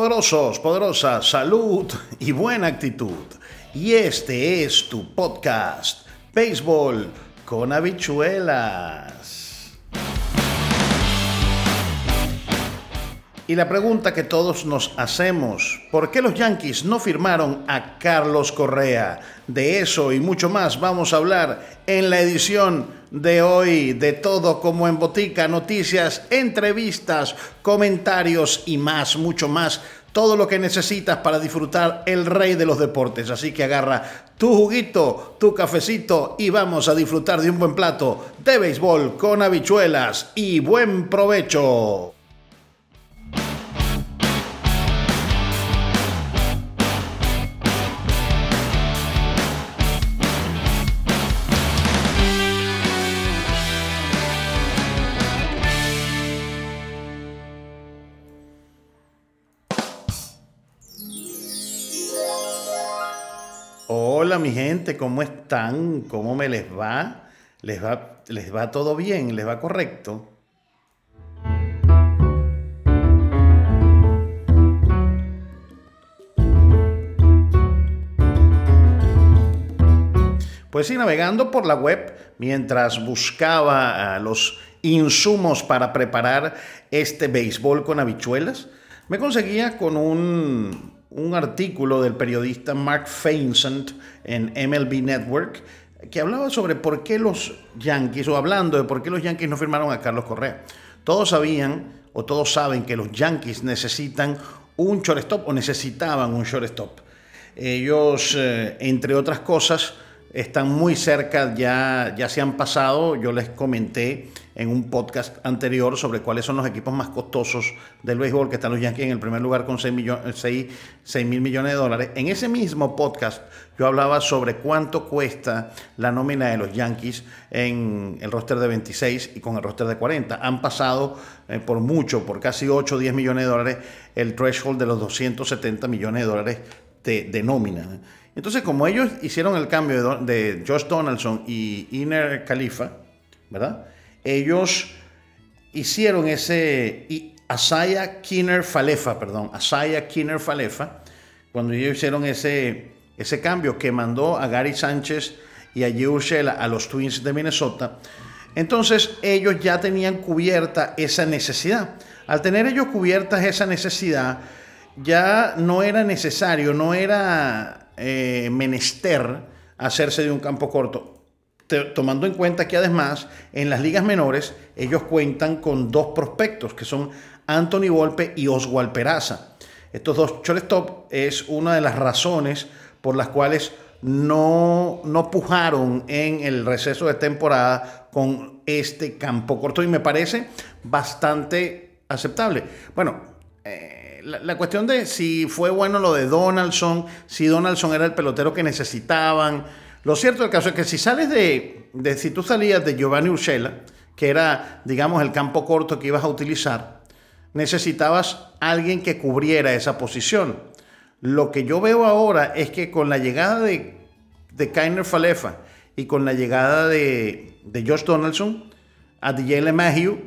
poderosos, poderosas, salud y buena actitud. Y este es tu podcast, Béisbol con habichuelas. Y la pregunta que todos nos hacemos, ¿por qué los Yankees no firmaron a Carlos Correa? De eso y mucho más vamos a hablar en la edición de hoy de todo como en botica, noticias, entrevistas, comentarios y más, mucho más. Todo lo que necesitas para disfrutar el rey de los deportes. Así que agarra tu juguito, tu cafecito y vamos a disfrutar de un buen plato de béisbol con habichuelas y buen provecho. Mi gente, ¿cómo están? ¿Cómo me les va? ¿Les va, les va todo bien? ¿Les va correcto? Pues sí, navegando por la web mientras buscaba uh, los insumos para preparar este béisbol con habichuelas, me conseguía con un, un artículo del periodista Mark Feinsand en MLB Network que hablaba sobre por qué los Yankees, o hablando de por qué los Yankees no firmaron a Carlos Correa. Todos sabían, o todos saben, que los Yankees necesitan un shortstop o necesitaban un shortstop. Ellos, eh, entre otras cosas, están muy cerca, ya, ya se han pasado, yo les comenté en un podcast anterior sobre cuáles son los equipos más costosos del béisbol, que están los Yankees en el primer lugar con 6 mil millones de dólares. En ese mismo podcast yo hablaba sobre cuánto cuesta la nómina de los Yankees en el roster de 26 y con el roster de 40. Han pasado eh, por mucho, por casi 8 o 10 millones de dólares, el threshold de los 270 millones de dólares de, nómina. Entonces, como ellos hicieron el cambio de, Josh Donaldson y Iner Khalifa, ¿verdad? Ellos hicieron ese. Asaya Kinner Falefa, perdón, Asaya Kinner Falefa, cuando ellos hicieron ese, ese cambio que mandó a Gary Sánchez y a Gio a los Twins de Minnesota, entonces ellos ya tenían cubierta esa necesidad. Al tener ellos cubiertas esa necesidad, ya no era necesario, no era eh, menester hacerse de un campo corto. Tomando en cuenta que además en las ligas menores ellos cuentan con dos prospectos que son Anthony Volpe y Oswald Peraza. Estos dos shortstop es una de las razones por las cuales no, no pujaron en el receso de temporada con este campo corto y me parece bastante aceptable. Bueno, eh, la, cuestión de si fue bueno lo de Donaldson, si Donaldson era el pelotero que necesitaban. Lo cierto del caso es que si sales de, de si tú salías de Giovanni Urshela, que era, digamos, el campo corto que ibas a utilizar, necesitabas alguien que cubriera esa posición. Lo que yo veo ahora es que con la llegada de, de Kainer Falefa y con la llegada de, Josh Donaldson, a DJ Mayhew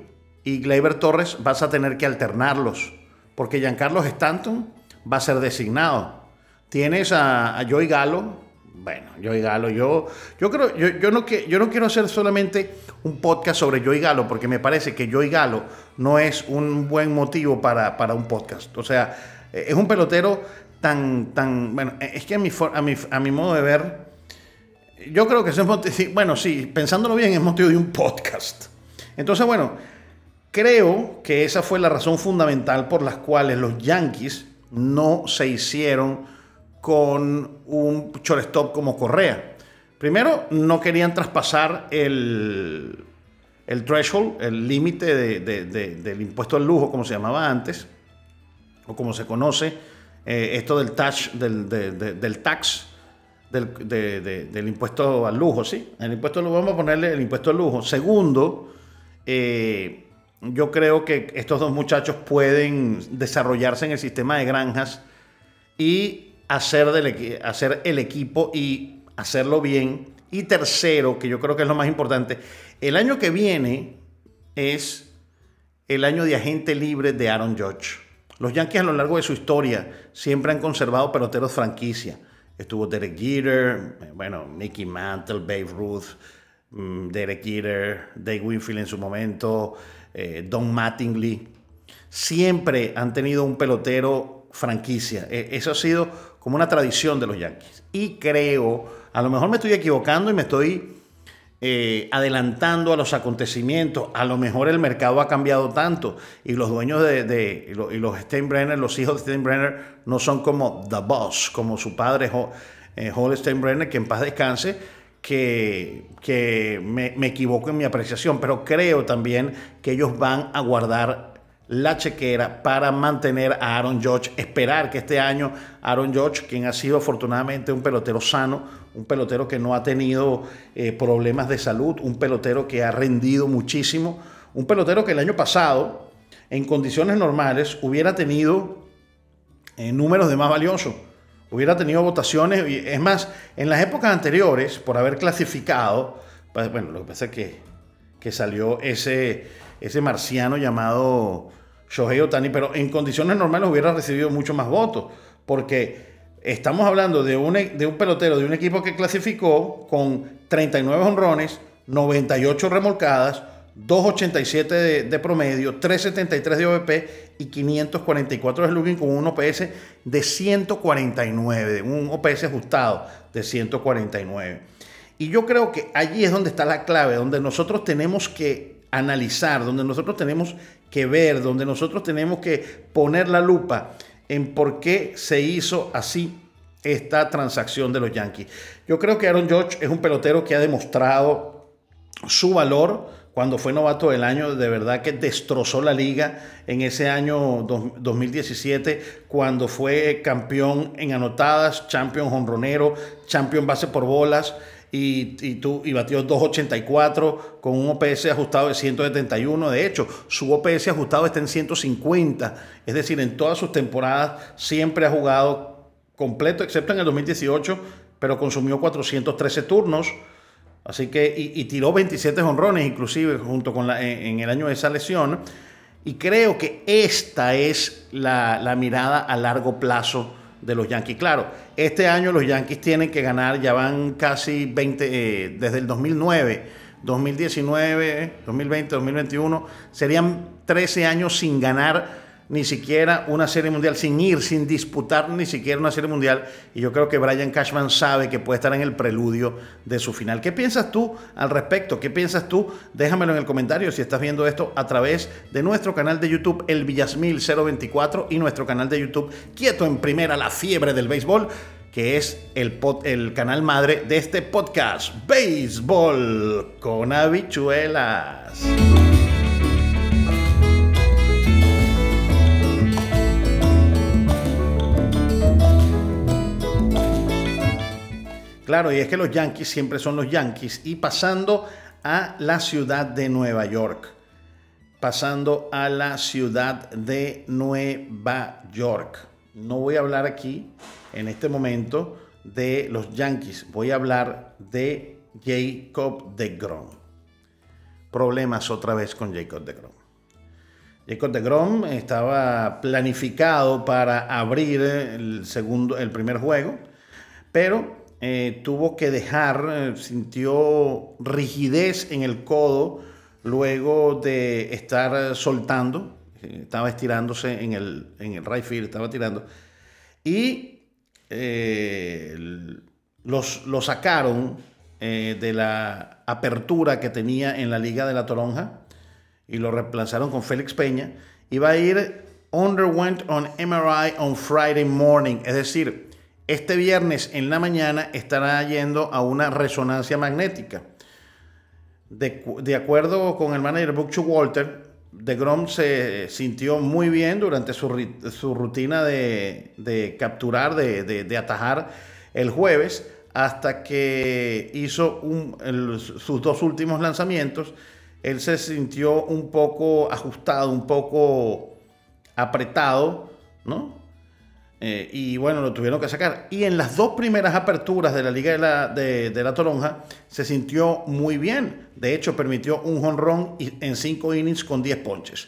y Gleyber Torres vas a tener que alternarlos porque Giancarlo Stanton va a ser designado. Tienes a, a Joey Galo. Bueno, Joey Galo, yo, yo creo, yo, yo, no, yo no quiero hacer solamente un podcast sobre Joey Galo, porque me parece que Joey Galo no es un buen motivo para, para un podcast. O sea, eh, es un pelotero tan, tan, bueno, eh, es que a mi, a mi, a mi modo de ver, yo creo que es bueno, sí, pensándolo bien, es motivo de un podcast. Entonces, bueno, Creo que esa fue la razón fundamental por las cuales los Yankees no se hicieron con un shortstop como Correa. Primero, no querían traspasar el, el threshold, el límite del impuesto al lujo, como se llamaba antes, o como se conoce, eh, esto del, del, del tax, del, impuesto al lujo, ¿sí? El impuesto al lujo, vamos a ponerle el impuesto al lujo. Segundo, eh, yo creo que estos dos muchachos pueden desarrollarse en el sistema de granjas y hacer, el equipo y hacerlo bien. Y tercero, que yo creo que es lo más importante, el año que viene es el año de agente libre de Aaron Judge. Los Yankees a lo largo de su historia siempre han conservado peloteros franquicia. Estuvo Derek Jeter, bueno, Mickey Mantle, Babe Ruth, mm, Derek Jeter, Dave Winfield en su momento, eh, Don Mattingly. Siempre han tenido un pelotero franquicia. E, eso ha sido como una tradición de los Yankees. Y creo, a lo mejor me estoy equivocando y me estoy eh, adelantando a los acontecimientos. A lo mejor el mercado ha cambiado tanto y los dueños de, y los Steinbrenner, los hijos de Steinbrenner, no son como The Boss, como su padre eh, Steinbrenner, que en paz descanse, que, que me, me equivoco en mi apreciación, pero creo también que ellos van a guardar la chequera para mantener a Aaron Judge, esperar que este año Aaron Judge, quien ha sido afortunadamente un pelotero sano, un pelotero que no ha tenido eh, problemas de salud, un pelotero que ha rendido muchísimo, un pelotero que el año pasado, en condiciones normales, hubiera tenido eh, números de más valioso, hubiera tenido votaciones, es más, en las épocas anteriores, por haber clasificado, pues, bueno, lo que pasa es que, que salió ese, ese marciano llamado Shohei Otani, pero en condiciones normales hubiera recibido mucho más votos, porque estamos hablando de un, de un pelotero de un equipo que clasificó con 39 honrones, 98 remolcadas, 2.87 de, de, promedio, 3.73 de OVP y 544 de slugging con un OPS de 149, un OPS ajustado de 149. Y yo creo que allí es donde está la clave, donde nosotros tenemos que analizar, donde nosotros tenemos que ver, donde nosotros tenemos que poner la lupa en por qué se hizo así esta transacción de los Yankees. Yo creo que Aaron George es un pelotero que ha demostrado su valor cuando fue novato del año, de verdad que destrozó la liga en ese año 2017, cuando fue campeón en anotadas, champion honronero, champion base por bolas y, tú, y batió 2.84 con un OPS ajustado de 171. De hecho, su OPS ajustado está en 150. Es decir, en todas sus temporadas siempre ha jugado completo, excepto en el 2018, pero consumió 413 turnos. Así que, y, tiró 27 honrones, inclusive, junto con la, en, el año de esa lesión. Y creo que esta es la mirada a largo plazo de los Yankees. Claro, este año los Yankees tienen que ganar, ya van casi 20, eh, desde el 2009, 2019, 2020, 2021, serían 13 años sin ganar ni siquiera una serie mundial, sin ir, sin disputar ni siquiera una serie mundial. Y yo creo que Brian Cashman sabe que puede estar en el preludio de su final. ¿Qué piensas tú al respecto? ¿Qué piensas tú? Déjamelo en el comentario si estás viendo esto a través de nuestro canal de YouTube, El Villasmil 024, y nuestro canal de YouTube, Quieto en Primera, la fiebre del béisbol que es el, el canal madre de este podcast, Béisbol con habichuelas. Claro, y es que los Yankees siempre son los Yankees. Y pasando a la ciudad de Nueva York. Pasando a la ciudad de Nueva York. No voy a hablar aquí, en este momento, de los Yankees. Voy a hablar de Jacob de Grom. Problemas otra vez con Jacob de Grom. Jacob de Grom estaba planificado para abrir el, segundo, el primer juego, pero eh, tuvo que dejar, eh, sintió rigidez en el codo luego de estar soltando, eh, estaba estirándose en el, en el right field, estaba tirando, y los, lo sacaron de la apertura que tenía en la Liga de la Toronja y lo reemplazaron con Félix Peña. Iba a ir underwent on MRI on Friday morning, es decir, este viernes en la mañana estará yendo a una resonancia magnética. De, acuerdo con el manager Buck Walter, de Grom se sintió muy bien durante su, rutina de, capturar, de, atajar el jueves, hasta que hizo sus dos últimos lanzamientos. Él se sintió un poco ajustado, un poco apretado, ¿no? Eh, y bueno, lo tuvieron que sacar. Y en las dos primeras aperturas de la Liga de la, de, la Toronja se sintió muy bien. De hecho, permitió un jonrón en cinco innings con 10 ponches.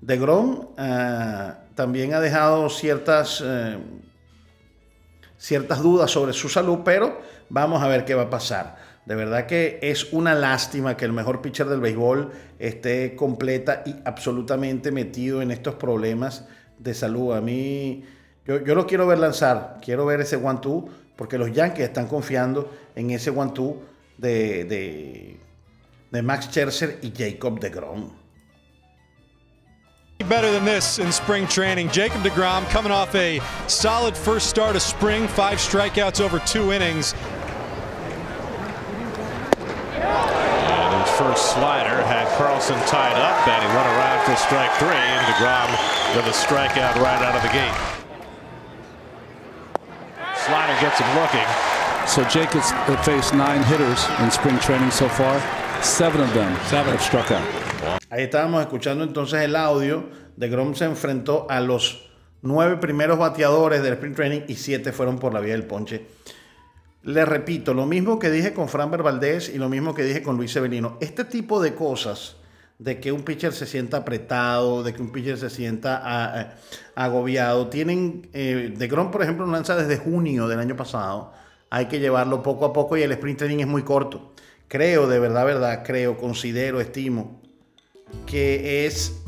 De Grom, ah, también ha dejado ciertas, eh, ciertas dudas sobre su salud, pero vamos a ver qué va a pasar. De verdad que es una lástima que el mejor pitcher del béisbol esté completa y absolutamente metido en estos problemas de salud. A mí, yo, yo lo quiero ver lanzar, quiero ver ese one-two, porque los Yankees están confiando en ese one-two de, de, de Max Scherzer y Jacob de Grom. Better than this in spring training. Jacob DeGrom coming off a solid first start of spring, five strikeouts over two innings. And his first slider had Carlson tied up, and he went around for strike three, and DeGrom with a strikeout right out of the gate. Gets him looking. So Jacobs faced nine hitters in spring training so far. Seven of them have struck out. Ahí estábamos escuchando entonces el audio de Grom se enfrentó a los nueve primeros bateadores del sprint training y siete fueron por la vía del ponche. Le repito, lo mismo que dije con Fran Valdez y lo mismo que dije con Luis Severino. Este tipo de cosas, de que un pitcher se sienta apretado, de que un pitcher se sienta a, a, agobiado, tienen, eh, de Grom por ejemplo lanza desde junio del año pasado, hay que llevarlo poco a poco y el sprint training es muy corto. Creo, de verdad, verdad, creo, considero, estimo que es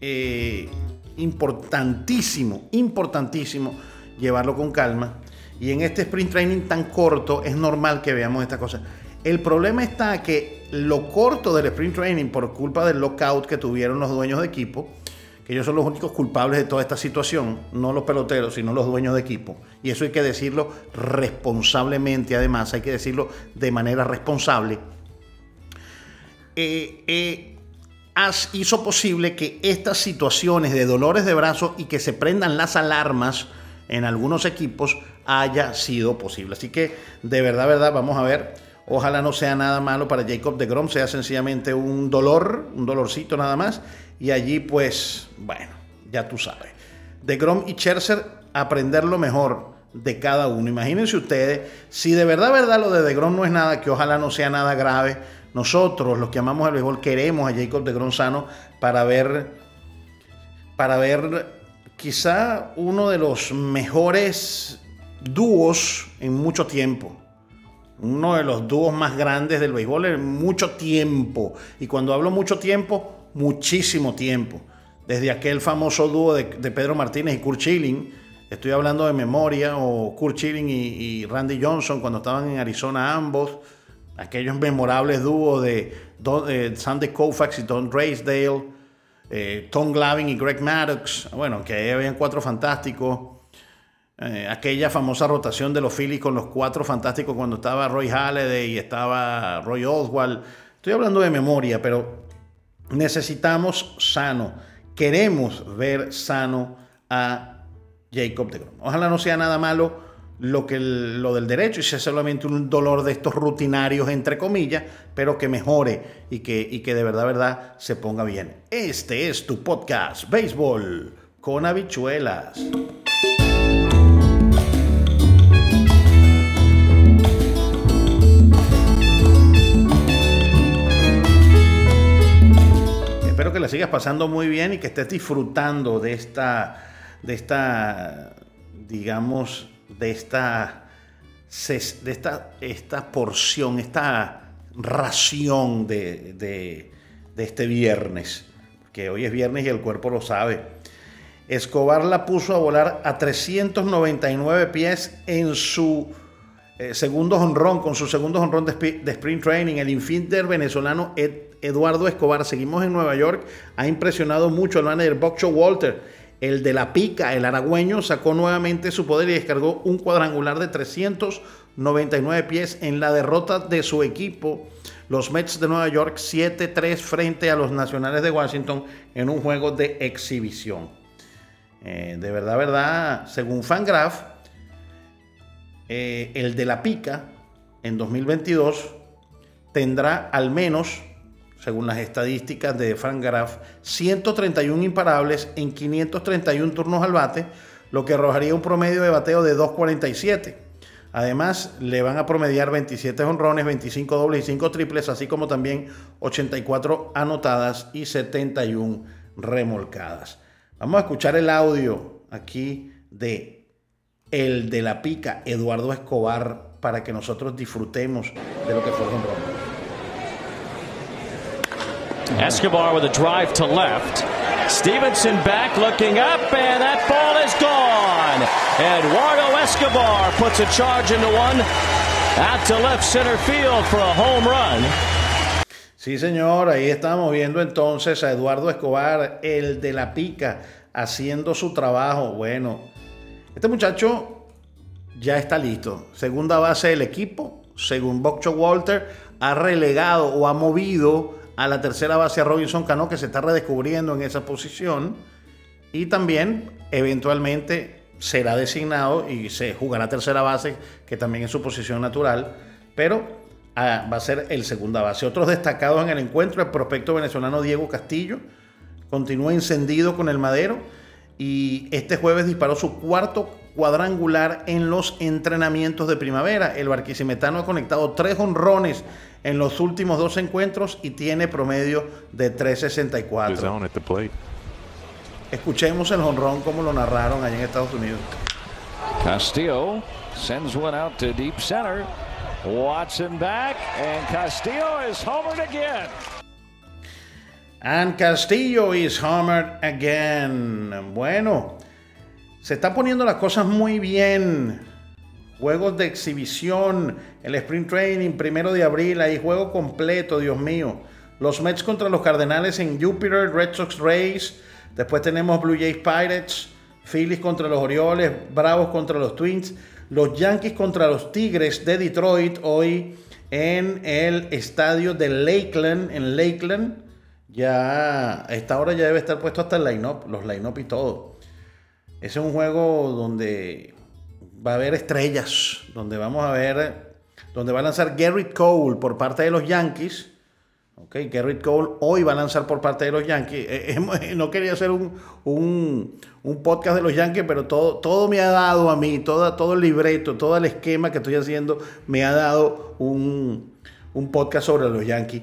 eh, importantísimo, importantísimo llevarlo con calma. Y en este sprint training tan corto es normal que veamos estas cosas. El problema está que lo corto del sprint training por culpa del lockout que tuvieron los dueños de equipo, que ellos son los únicos culpables de toda esta situación, no los peloteros, sino los dueños de equipo. Y eso hay que decirlo responsablemente, además, hay que decirlo de manera responsable. Eh, eh, hizo posible que estas situaciones de dolores de brazo y que se prendan las alarmas en algunos equipos haya sido posible. Así que de verdad, verdad, vamos a ver. Ojalá no sea nada malo para Jacob de Grom, sea sencillamente un dolor, un dolorcito nada más. Y allí, pues, bueno, ya tú sabes. De Grom y Scherzer, aprender lo mejor de cada uno. Imagínense ustedes, si de verdad, verdad, lo de De Grom no es nada, que ojalá no sea nada grave nosotros, los que amamos el béisbol, queremos a Jacob de Gronzano para ver, para ver quizá uno de los mejores dúos en mucho tiempo. Uno de los dúos más grandes del béisbol en mucho tiempo. Y cuando hablo mucho tiempo, muchísimo tiempo. Desde aquel famoso dúo de, Pedro Martínez y Kurt Schilling, estoy hablando de memoria, o Kurt Schilling y, Randy Johnson cuando estaban en Arizona ambos aquellos memorables dúos de, de Sandy Koufax y Don Raysdale, eh, Tom Glavin y Greg Maddox, bueno, que ahí habían cuatro fantásticos. Eh, aquella famosa rotación de los Phillies con los cuatro fantásticos cuando estaba Roy Halladay y estaba Roy Oswald. Estoy hablando de memoria, pero necesitamos sano. Queremos ver sano a Jacob de Grom. Ojalá no sea nada malo lo, que lo del derecho y sea solamente un dolor de estos rutinarios, entre comillas, pero que mejore y que, y que de verdad, verdad se ponga bien. Este es tu podcast, Béisbol con habichuelas. Sigas pasando muy bien y que estés disfrutando de esta, de esta digamos, de esta, de esta, esta porción, esta ración de, de, este viernes, que hoy es viernes y el cuerpo lo sabe. Escobar la puso a volar a 399 pies en su eh, segundo honrón, con su segundo honrón de, de, sprint training. El infielder venezolano Eduardo Escobar, seguimos en Nueva York, ha impresionado mucho al manager Boxo Walter. El de la pica, el aragüeño, sacó nuevamente su poder y descargó un cuadrangular de 399 pies en la derrota de su equipo, los Mets de Nueva York, 7-3 frente a los Nacionales de Washington en un juego de exhibición. Eh, de verdad, verdad, según Fangraph, eh, el de la pica en 2022 tendrá al menos según las estadísticas de Frank Graf, 131 imparables en 531 turnos al bate, lo que arrojaría un promedio de bateo de 2.47. Además, le van a promediar 27 honrones, 25 dobles y 5 triples, así como también 84 anotadas y 71 remolcadas. Vamos a escuchar el audio aquí de el de la pica, Eduardo Escobar, para que nosotros disfrutemos de lo que fue el home Escobar with a drive to left. Stevenson back looking up, and that ball is gone. Eduardo Escobar puts a charge into one out to left center field for a home run. Sí, señor, ahí estamos viendo entonces a Eduardo Escobar, el de la pica, haciendo su trabajo. Bueno, este muchacho ya está listo. Segunda base del equipo, según Boxo Walter, ha relegado o ha movido a la tercera base a Robinson Cano, que se está redescubriendo en esa posición. Y también, eventualmente, será designado y se jugará tercera base, que también es su posición natural. Pero va a ser el segunda base. Otros destacados en el encuentro, el prospecto venezolano Diego Castillo, continúa encendido con el madero y este jueves disparó su cuarto cuadrangular en los entrenamientos de primavera. El barquisimetano ha conectado tres honrones en los últimos dos encuentros y tiene promedio de 3.64. Escuchemos el honrón como lo narraron allá en Estados Unidos. Castillo sends one out to deep center. Watson back, and Castillo is homered again. And Castillo is homered again. Bueno, se está poniendo las cosas muy bien. Juegos de exhibición, el Sprint Training, primero de abril, ahí juego completo, Dios mío. Los Mets contra los Cardenales en Jupiter, Red Sox Rays. Después tenemos Blue Jays Pirates, Phillies contra los Orioles, Bravos contra los Twins los Yankees contra los Tigres de Detroit hoy en el estadio de Lakeland, en Lakeland. Ya a esta hora ya debe estar puesto hasta el line-up, los line-up y todo. Ese es un juego donde va a haber estrellas, donde vamos a ver, donde va a lanzar Garrett Cole por parte de los Yankees Ok, Garrett Cole hoy va a lanzar por parte de los Yankees. Eh, eh, no quería hacer un, un, podcast de los Yankees, pero todo, todo me ha dado a mí, todo, todo el libreto, todo el esquema que estoy haciendo, me ha dado un, podcast sobre los Yankees.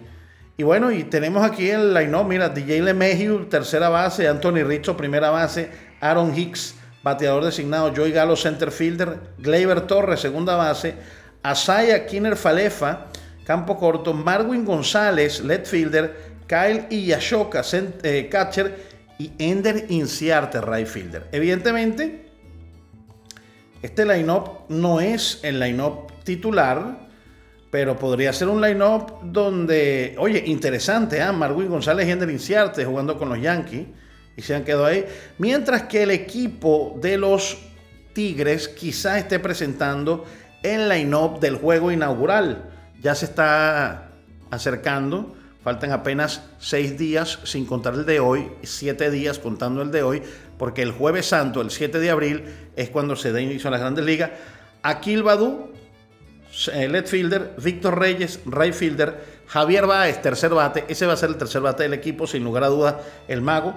Y bueno, y tenemos aquí el line mira, DJ LeMahieu, tercera base, Anthony Rizzo, primera base, Aaron Hicks, bateador designado, Joey Galo, center fielder, Gleyber Torres, segunda base, Asaya Kinner Falefa, campo corto, Marwin González, left fielder, Kyle Iyashoka, eh, catcher, y Ender Inciarte, right fielder. Evidentemente, este line-up no es el line-up titular, pero podría ser un line-up donde, oye, interesante, ¿eh? Marwin González y Ender Inciarte jugando con los Yankees y se han quedado ahí. Mientras que el equipo de los Tigres quizás esté presentando el line-up del juego inaugural ya se está acercando. Faltan apenas seis días, sin contar el de hoy, siete días contando el de hoy, porque el jueves santo, el 7 de abril, es cuando se da inicio a las grandes ligas. Akil Badu, eh, left fielder, Víctor Reyes, right fielder, Javier Báez, tercer bate, ese va a ser el tercer bate del equipo, sin lugar a dudas, el mago.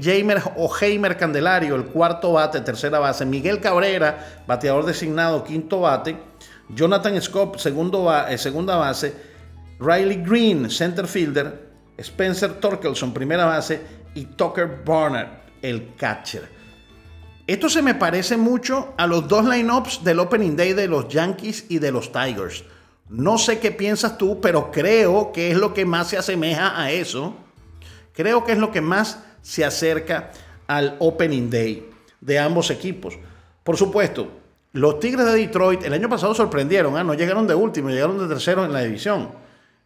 Jamer o Heimer Candelario, el cuarto bate, tercera base. Miguel Cabrera, bateador designado, quinto bate. Jonathan Scott, segundo eh, segunda base, Riley Green, center fielder, Spencer Torkelson, primera base, y Tucker Barnard, el catcher. Esto se me parece mucho a los dos lineups del Opening Day de los Yankees y de los Tigers. No sé qué piensas tú, pero creo que es lo que más se asemeja a eso. Creo que es lo que más se acerca al Opening Day de ambos equipos. Por supuesto, los Tigres de Detroit el año pasado sorprendieron, ¿ah? no llegaron de último, llegaron de tercero en la división.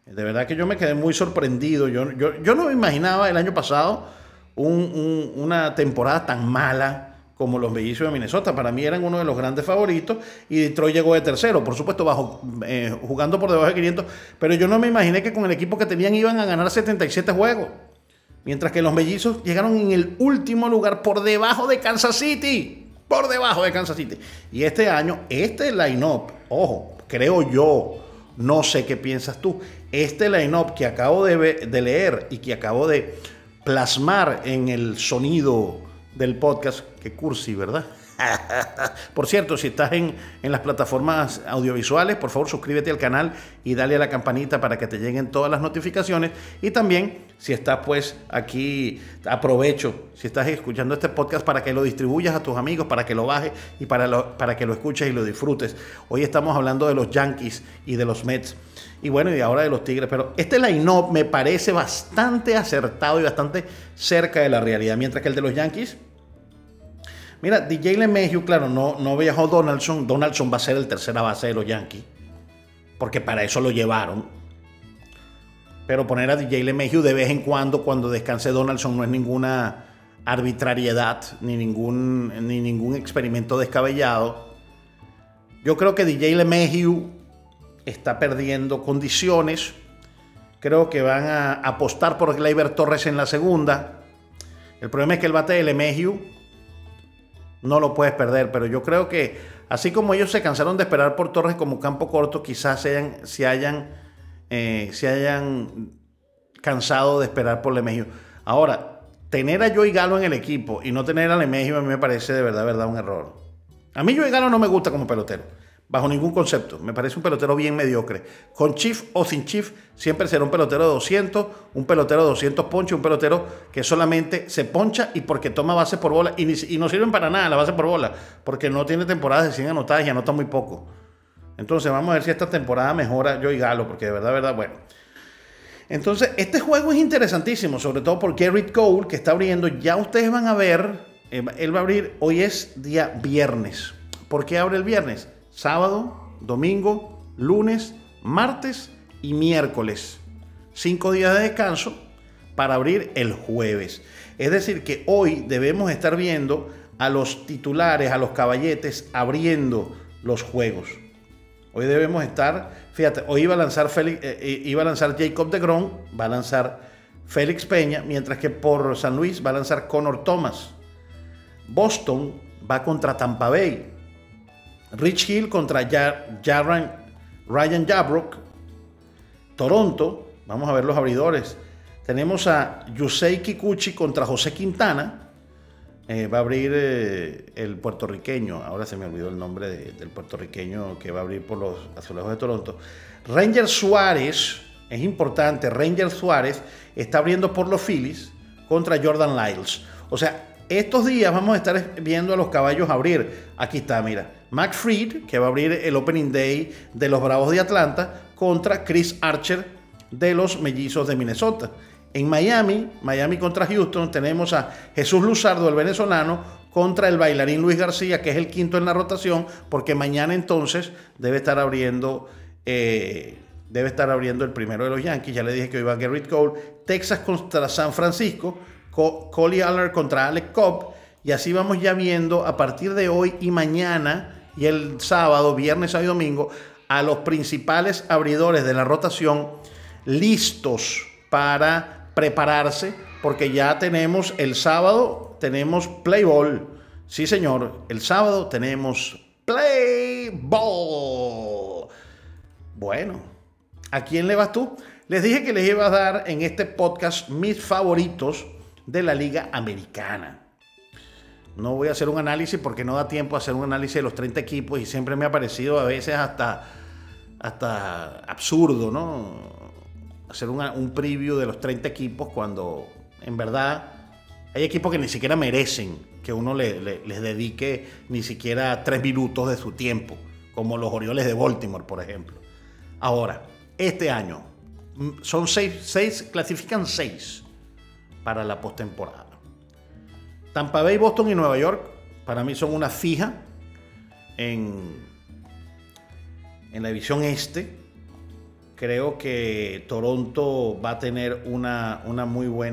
De verdad que yo me quedé muy sorprendido. Yo, yo, no me imaginaba el año pasado una temporada tan mala como los mellizos de Minnesota. Para mí eran uno de los grandes favoritos y Detroit llegó de tercero, por supuesto bajo, eh, jugando por debajo de 500, pero yo no me imaginé que con el equipo que tenían iban a ganar 77 juegos. Mientras que los mellizos llegaron en el último lugar por debajo de Kansas City por debajo de Kansas City. Y este año, este line-up, ojo, creo yo, no sé qué piensas tú, este line-up que acabo de, de, leer y que acabo de plasmar en el sonido del podcast, que cursi, ¿verdad? por cierto, si estás en, en, las plataformas audiovisuales, por favor suscríbete al canal y dale a la campanita para que te lleguen todas las notificaciones. Y también, si estás pues aquí, aprovecho, si estás escuchando este podcast para que lo distribuyas a tus amigos, para que lo bajes y para, lo, para que lo escuches y lo disfrutes. Hoy estamos hablando de los Yankees y de los Mets. Y bueno, y ahora de los Tigres. Pero este line-up me parece bastante acertado y bastante cerca de la realidad. Mientras que el de los Yankees Mira, DJ LeMahieu, claro, no, no viajó Donaldson. Donaldson va a ser el tercera base de los Yankees. Porque para eso lo llevaron. Pero poner a DJ LeMahieu de vez en cuando, cuando descanse Donaldson, no es ninguna arbitrariedad ni ningún, ni ningún experimento descabellado. Yo creo que DJ LeMahieu está perdiendo condiciones. Creo que van a apostar por Gleyber Torres en la segunda. El problema es que el bate de LeMahieu no lo puedes perder, pero yo creo que así como ellos se cansaron de esperar por Torres como campo corto, quizás se hayan, se hayan, eh, se hayan cansado de esperar por Lemegio. Ahora, tener a Joey Galo en el equipo y no tener a Lemegio a mí me parece de verdad, verdad un error. A mí Joey Galo no me gusta como pelotero bajo ningún concepto. Me parece un pelotero bien mediocre. Con Chief o sin Chief, siempre será un pelotero de 200, un pelotero de 200 ponches, un pelotero que solamente se poncha y porque toma base por bola y, no sirven para nada la base por bola, porque no tiene temporadas de 100 anotadas y anota muy poco. Entonces vamos a ver si esta temporada mejora yo y Galo, porque de verdad, verdad, bueno. Entonces, este juego es interesantísimo, sobre todo por Garrett Cole, que está abriendo. Ya ustedes van a ver, eh, él va a abrir, hoy es día viernes. ¿Por qué abre el viernes? Sábado, domingo, lunes, martes y miércoles. Cinco días de descanso para abrir el jueves. Es decir, que hoy debemos estar viendo a los titulares, a los caballetes, abriendo los juegos. Hoy debemos estar, fíjate, hoy iba a lanzar, Félix, eh, eh, iba a lanzar Jacob de Gron, va a lanzar Félix Peña, mientras que por San Luis va a lanzar Connor Thomas. Boston va contra Tampa Bay. Rich Hill contra Ryan Jabrock. Toronto, vamos a ver los abridores. Tenemos a Yusei Kikuchi contra José Quintana. Eh, va a abrir eh, el puertorriqueño, ahora se me olvidó el nombre del puertorriqueño que va a abrir por los azulejos de Toronto. Ranger Suárez, es importante, Ranger Suárez está abriendo por los Phillies contra Jordan Lyles. O sea, estos días vamos a estar viendo a los caballos abrir. Aquí está, mira. Mac Fried, que va a abrir el Opening Day de los Bravos de Atlanta, contra Chris Archer de los Mellizos de Minnesota. En Miami, Miami contra Houston, tenemos a Jesús Luzardo, el venezolano, contra el bailarín Luis García, que es el quinto en la rotación, porque mañana entonces debe estar abriendo. Eh, debe estar abriendo el primero de los Yankees. Ya le dije que hoy va Garrett Cole. Texas contra San Francisco. Coley Aller contra Alex Cobb. Y así vamos ya viendo a partir de hoy y mañana y el sábado, viernes, sábado y domingo a los principales abridores de la rotación listos para prepararse porque ya tenemos el sábado, tenemos play ball. Sí, señor, el sábado tenemos play ball. Bueno, ¿a quién le vas tú? Les dije que les iba a dar en este podcast mis favoritos de la Liga Americana. No voy a hacer un análisis porque no da tiempo a hacer un análisis de los 30 equipos y siempre me ha parecido a veces hasta, hasta absurdo, ¿no? Hacer un preview de los 30 equipos cuando en verdad hay equipos que ni siquiera merecen que uno les dedique ni siquiera tres minutos de su tiempo, como los Orioles de Baltimore, por ejemplo. Ahora, este año, mm, son seis, seis clasifican seis para la postemporada. Tampa Bay, Boston y Nueva York para mí son una fija en, en la división este. Creo que Toronto va a tener una, una muy buena